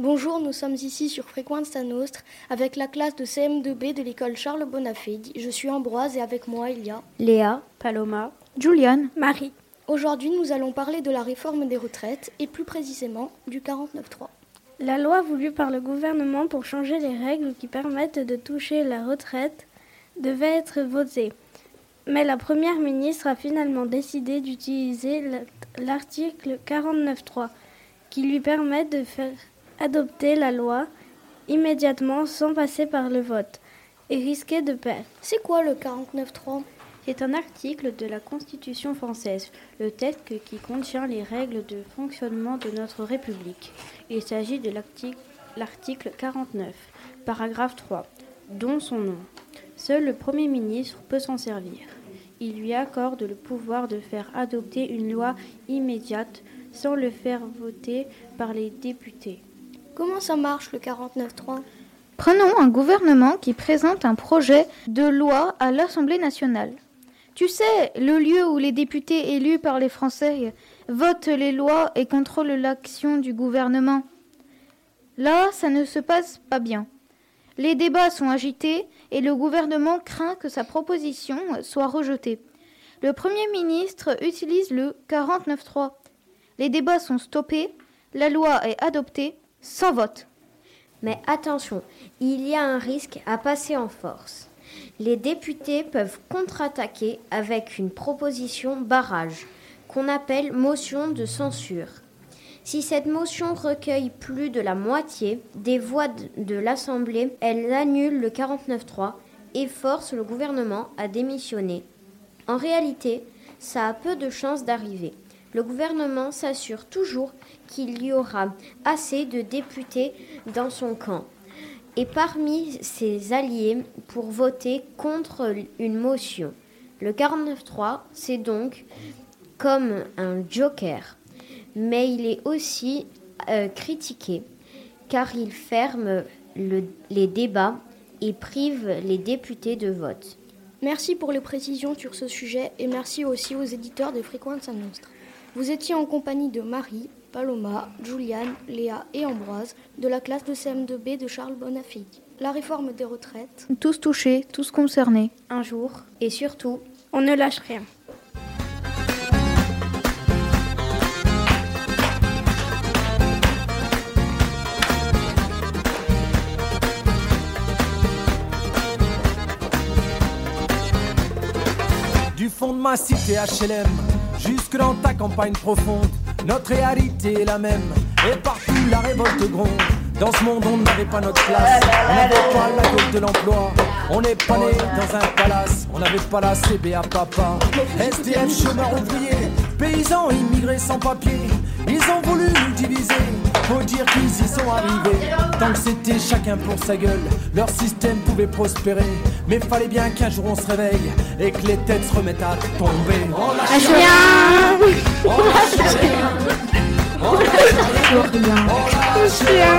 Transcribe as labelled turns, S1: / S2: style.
S1: Bonjour, nous sommes ici sur Frequenza Nostre avec la classe de CM2B de l'école Charles Bonafé. Je suis Ambroise et avec moi il y a
S2: Léa, Paloma,
S3: Juliane,
S4: Marie.
S1: Aujourd'hui, nous allons parler de la réforme des retraites et plus précisément du 49.3.
S4: La loi voulue par le gouvernement pour changer les règles qui permettent de toucher la retraite devait être votée. Mais la Première ministre a finalement décidé d'utiliser l'article 49.3 qui lui permet de faire adopter la loi immédiatement sans passer par le vote et risquer de perdre.
S1: C'est quoi le 49.3
S2: C'est un article de la Constitution française, le texte qui contient les règles de fonctionnement de notre République. Il s'agit de l'article 49, paragraphe 3, dont son nom. Seul le Premier ministre peut s'en servir. Il lui accorde le pouvoir de faire adopter une loi immédiate sans le faire voter par les députés.
S1: Comment ça marche le 49.3
S3: Prenons un gouvernement qui présente un projet de loi à l'Assemblée nationale. Tu sais, le lieu où les députés élus par les Français votent les lois et contrôlent l'action du gouvernement. Là, ça ne se passe pas bien. Les débats sont agités et le gouvernement craint que sa proposition soit rejetée. Le Premier ministre utilise le 49.3. Les débats sont stoppés, la loi est adoptée sans vote.
S5: Mais attention, il y a un risque à passer en force. Les députés peuvent contre-attaquer avec une proposition barrage, qu'on appelle motion de censure. Si cette motion recueille plus de la moitié des voix de l'Assemblée, elle annule le 49-3 et force le gouvernement à démissionner. En réalité, ça a peu de chances d'arriver le gouvernement s'assure toujours qu'il y aura assez de députés dans son camp et parmi ses alliés pour voter contre une motion. Le 49-3, c'est donc comme un joker, mais il est aussi euh, critiqué car il ferme les débats et prive les députés de vote.
S1: Merci pour les précisions sur ce sujet et merci aussi aux éditeurs de Fréquence Nostra. Vous étiez en compagnie de Marie, Paloma, Juliane, Léa et Ambroise de la classe de CM2B de Charles Bonafide. La réforme des retraites.
S3: Tous touchés, tous concernés.
S5: Un jour. Et surtout,
S4: on ne lâche rien.
S6: Du fond de ma cité HLM Jusque dans ta campagne profonde, notre réalité est la même. Et partout la révolte gronde. Dans ce monde, on n'avait pas notre place. On n'avait pas la gueule de l'emploi. On n'est pas né dans un palace. On n'avait pas la CBA papa. SDF, chômeur ouvrier, paysans immigrés sans papier. Ils ont voulu. Faut dire qu'ils y sont arrivés. Tant que c'était chacun pour sa gueule, leur système pouvait prospérer. Mais fallait bien qu'un jour on se réveille et que les têtes se remettent à tomber.
S4: On lâche rien On lâche rien On lâche rien On lâche rien